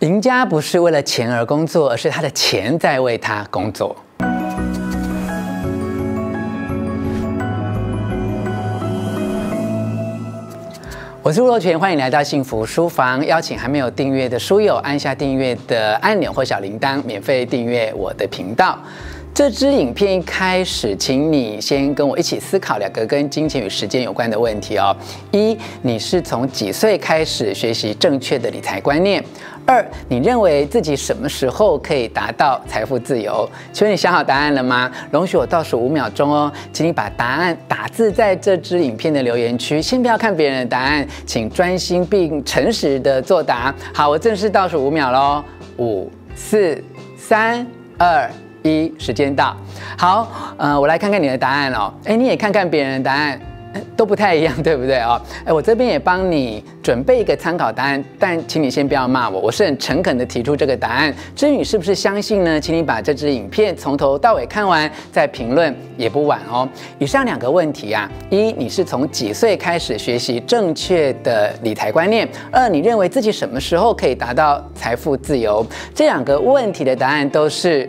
赢家不是为了钱而工作，而是他的钱在为他工作。我是吴若泉，欢迎来到幸福书房。邀请还没有订阅的书友按下订阅的按钮或小铃铛，免费订阅我的频道。这支影片一开始，请你先跟我一起思考两个跟金钱与时间有关的问题哦。一，你是从几岁开始学习正确的理财观念？二，你认为自己什么时候可以达到财富自由？请问你想好答案了吗？容许我倒数五秒钟哦，请你把答案打字在这支影片的留言区。先不要看别人的答案，请专心并诚实的作答。好，我正式倒数五秒喽，五、四、三、二。一时间到，好，呃，我来看看你的答案哦。哎，你也看看别人的答案，都不太一样，对不对哦？哎，我这边也帮你准备一个参考答案，但请你先不要骂我，我是很诚恳的提出这个答案。至于你是不是相信呢？请你把这支影片从头到尾看完再评论也不晚哦。以上两个问题啊，一，你是从几岁开始学习正确的理财观念？二，你认为自己什么时候可以达到财富自由？这两个问题的答案都是。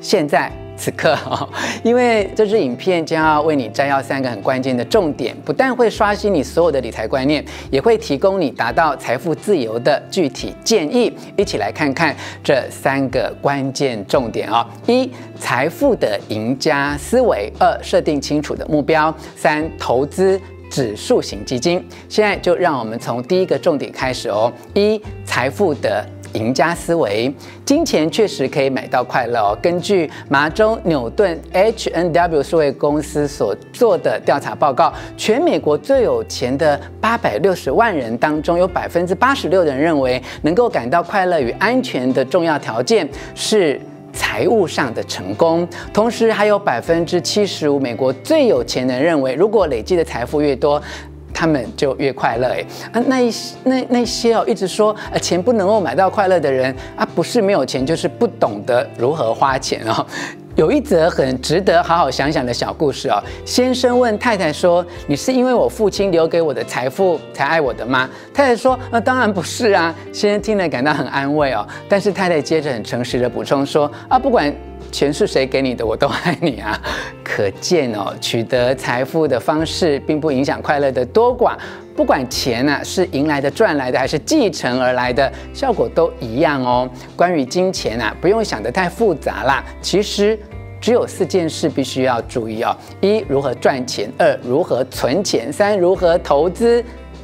现在此刻哦，因为这支影片将要为你摘要三个很关键的重点，不但会刷新你所有的理财观念，也会提供你达到财富自由的具体建议。一起来看看这三个关键重点啊：一、财富的赢家思维；二、设定清楚的目标；三、投资指数型基金。现在就让我们从第一个重点开始哦：一、财富的。赢家思维，金钱确实可以买到快乐哦。根据麻州纽顿 H N W 数位公司所做的调查报告，全美国最有钱的八百六十万人当中，有百分之八十六的人认为，能够感到快乐与安全的重要条件是财务上的成功。同时，还有百分之七十五美国最有钱的人认为，如果累积的财富越多，他们就越快乐哎啊，那一那那些哦，一直说呃钱不能够买到快乐的人啊，不是没有钱，就是不懂得如何花钱哦。有一则很值得好好想想的小故事哦。先生问太太说：“你是因为我父亲留给我的财富才爱我的吗？”太太说：“呃，当然不是啊。”先生听了感到很安慰哦，但是太太接着很诚实的补充说：“啊，不管。”钱是谁给你的，我都爱你啊！可见哦，取得财富的方式并不影响快乐的多寡。不管钱呢、啊、是赢来的、赚来的，还是继承而来的，效果都一样哦。关于金钱啊，不用想得太复杂啦。其实只有四件事必须要注意哦：一、如何赚钱；二、如何存钱；三、如何投资；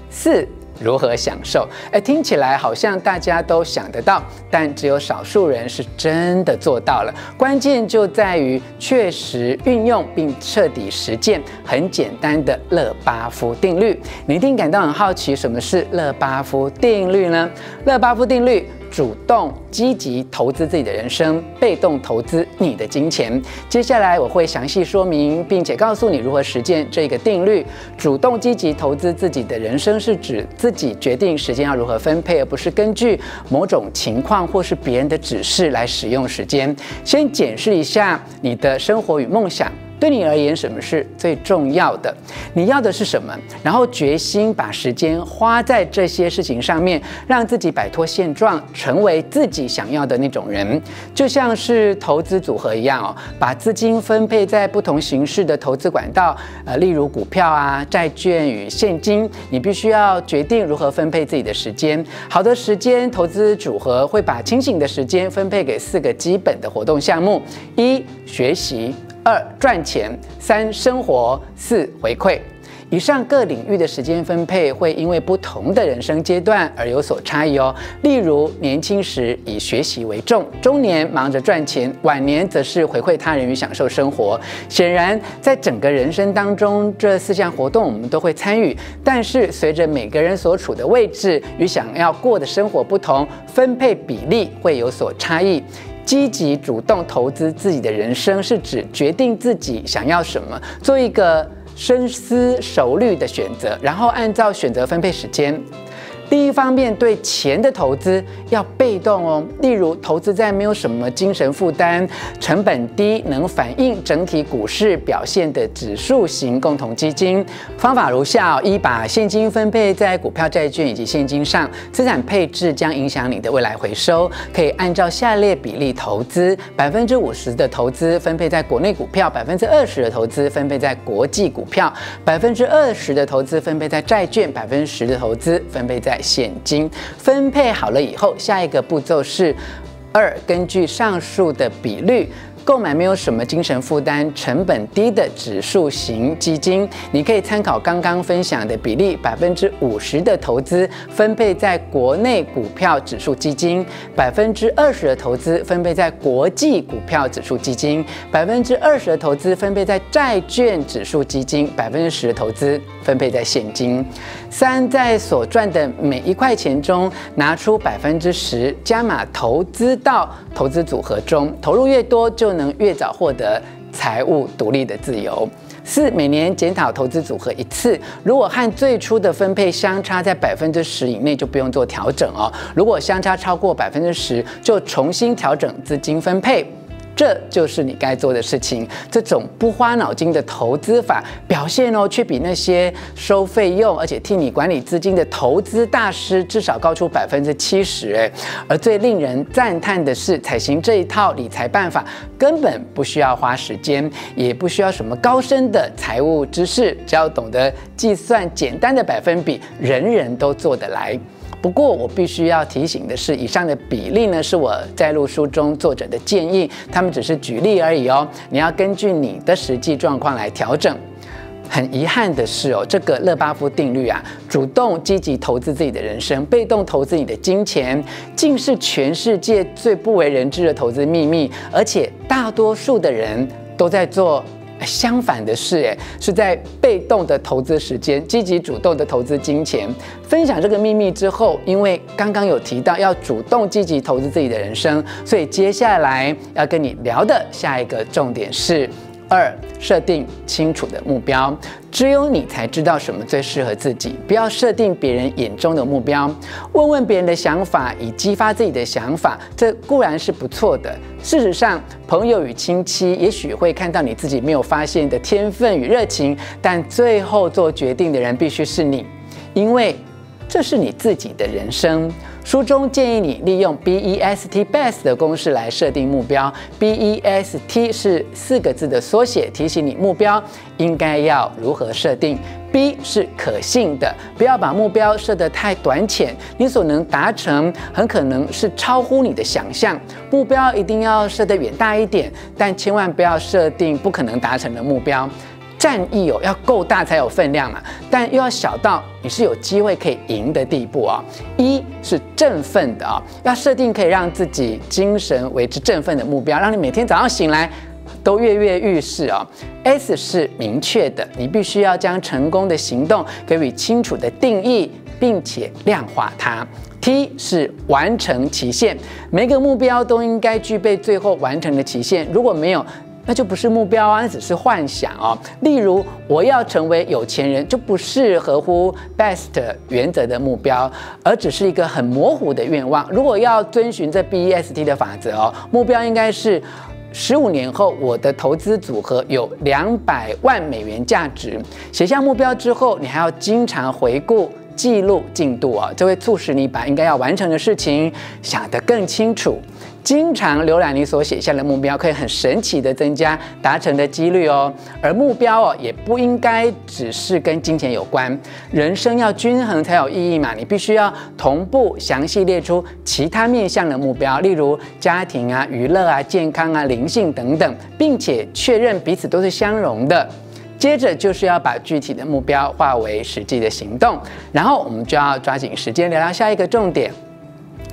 四。如何享受？哎，听起来好像大家都想得到，但只有少数人是真的做到了。关键就在于确实运用并彻底实践很简单的勒巴夫定律。你一定感到很好奇，什么是勒巴夫定律呢？勒巴夫定律。主动积极投资自己的人生，被动投资你的金钱。接下来我会详细说明，并且告诉你如何实践这个定律。主动积极投资自己的人生，是指自己决定时间要如何分配，而不是根据某种情况或是别人的指示来使用时间。先检视一下你的生活与梦想。对你而言，什么是最重要的？你要的是什么？然后决心把时间花在这些事情上面，让自己摆脱现状，成为自己想要的那种人。就像是投资组合一样哦，把资金分配在不同形式的投资管道，呃，例如股票啊、债券与现金。你必须要决定如何分配自己的时间。好的时间投资组合会把清醒的时间分配给四个基本的活动项目：一、学习。二赚钱，三生活，四回馈。以上各领域的时间分配会因为不同的人生阶段而有所差异哦。例如，年轻时以学习为重，中年忙着赚钱，晚年则是回馈他人与享受生活。显然，在整个人生当中，这四项活动我们都会参与，但是随着每个人所处的位置与想要过的生活不同，分配比例会有所差异。积极主动投资自己的人生，是指决定自己想要什么，做一个深思熟虑的选择，然后按照选择分配时间。第一方面，对钱的投资要被动哦，例如投资在没有什么精神负担、成本低、能反映整体股市表现的指数型共同基金。方法如下：一，把现金分配在股票、债券以及现金上，资产配置将影响你的未来回收。可以按照下列比例投资：百分之五十的投资分配在国内股票，百分之二十的投资分配在国际股票，百分之二十的投资分配在债券，百分之十的投资分配在现金分配好了以后，下一个步骤是二，根据上述的比率。购买没有什么精神负担、成本低的指数型基金，你可以参考刚刚分享的比例：百分之五十的投资分配在国内股票指数基金，百分之二十的投资分配在国际股票指数基金，百分之二十的投资分配在债券指数基金，百分之十的投资分配在现金。三，在所赚的每一块钱中拿出百分之十加码投资到投资组合中，投入越多就能越早获得财务独立的自由。四，每年检讨投资组合一次，如果和最初的分配相差在百分之十以内，就不用做调整哦。如果相差超过百分之十，就重新调整资金分配。这就是你该做的事情。这种不花脑筋的投资法表现哦，却比那些收费用而且替你管理资金的投资大师至少高出百分之七十。诶，而最令人赞叹的是，采行这一套理财办法根本不需要花时间，也不需要什么高深的财务知识，只要懂得计算简单的百分比，人人都做得来。不过，我必须要提醒的是，以上的比例呢，是我在录书中作者的建议，他们只是举例而已哦。你要根据你的实际状况来调整。很遗憾的是哦，这个勒巴夫定律啊，主动积极投资自己的人生，被动投资你的金钱，竟是全世界最不为人知的投资秘密，而且大多数的人都在做。相反的是，哎，是在被动的投资时间，积极主动的投资金钱。分享这个秘密之后，因为刚刚有提到要主动积极投资自己的人生，所以接下来要跟你聊的下一个重点是。二，设定清楚的目标，只有你才知道什么最适合自己。不要设定别人眼中的目标，问问别人的想法，以激发自己的想法，这固然是不错的。事实上，朋友与亲戚也许会看到你自己没有发现的天分与热情，但最后做决定的人必须是你，因为这是你自己的人生。书中建议你利用 B E S T BEST 的公式来设定目标。B E S T 是四个字的缩写，提醒你目标应该要如何设定。B 是可信的，不要把目标设得太短浅，你所能达成很可能是超乎你的想象。目标一定要设得远大一点，但千万不要设定不可能达成的目标。战役哦，要够大才有分量嘛，但又要小到你是有机会可以赢的地步啊。一是振奋的啊，要设定可以让自己精神为之振奋的目标，让你每天早上醒来都跃跃欲试啊。S 是明确的，你必须要将成功的行动给予清楚的定义，并且量化它。T 是完成期限，每个目标都应该具备最后完成的期限，如果没有。那就不是目标啊，那只是幻想哦。例如，我要成为有钱人，就不是合乎 BEST 原则的目标，而只是一个很模糊的愿望。如果要遵循这 BEST 的法则哦，目标应该是十五年后我的投资组合有两百万美元价值。写下目标之后，你还要经常回顾记录进度啊，这会促使你把应该要完成的事情想得更清楚。经常浏览你所写下的目标，可以很神奇的增加达成的几率哦。而目标哦，也不应该只是跟金钱有关，人生要均衡才有意义嘛。你必须要同步详细列出其他面向的目标，例如家庭啊、娱乐啊、健康啊、灵性等等，并且确认彼此都是相容的。接着就是要把具体的目标化为实际的行动，然后我们就要抓紧时间聊聊下一个重点。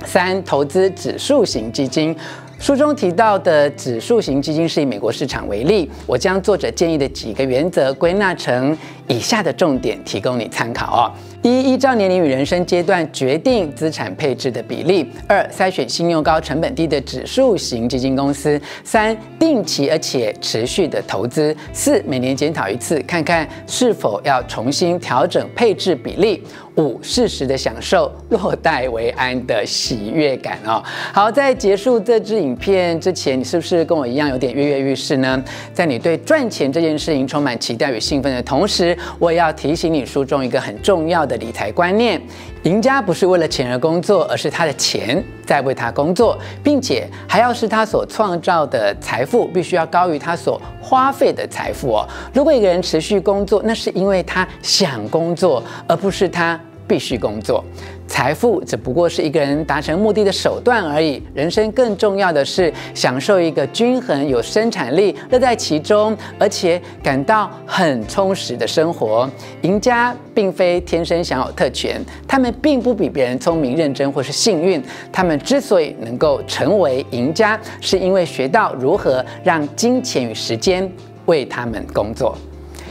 三、投资指数型基金。书中提到的指数型基金是以美国市场为例，我将作者建议的几个原则归纳成以下的重点提供你参考哦。一、依照年龄与人生阶段决定资产配置的比例；二、筛选信用高、成本低的指数型基金公司；三、定期而且持续的投资；四、每年检讨一次，看看是否要重新调整配置比例。五、适时的享受落袋为安的喜悦感哦。好，在结束这支影片之前，你是不是跟我一样有点跃跃欲试呢？在你对赚钱这件事情充满期待与兴奋的同时，我也要提醒你书中一个很重要的理财观念：赢家不是为了钱而工作，而是他的钱在为他工作，并且还要是他所创造的财富必须要高于他所花费的财富哦。如果一个人持续工作，那是因为他想工作，而不是他。必须工作，财富只不过是一个人达成目的的手段而已。人生更重要的是享受一个均衡、有生产力、乐在其中，而且感到很充实的生活。赢家并非天生享有特权，他们并不比别人聪明、认真或是幸运。他们之所以能够成为赢家，是因为学到如何让金钱与时间为他们工作。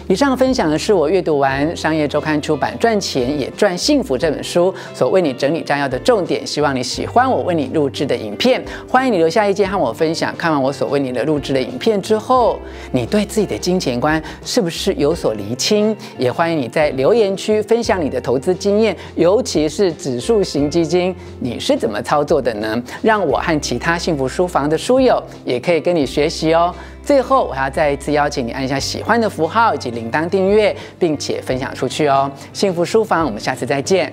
以上分享的是我阅读完《商业周刊》出版《赚钱也赚幸福》这本书所为你整理摘要的重点，希望你喜欢我为你录制的影片。欢迎你留下意见和我分享。看完我所为你的录制的影片之后，你对自己的金钱观是不是有所厘清？也欢迎你在留言区分享你的投资经验，尤其是指数型基金，你是怎么操作的呢？让我和其他幸福书房的书友也可以跟你学习哦。最后，我要再一次邀请你按一下喜欢的符号以及铃铛订阅，并且分享出去哦。幸福书房，我们下次再见。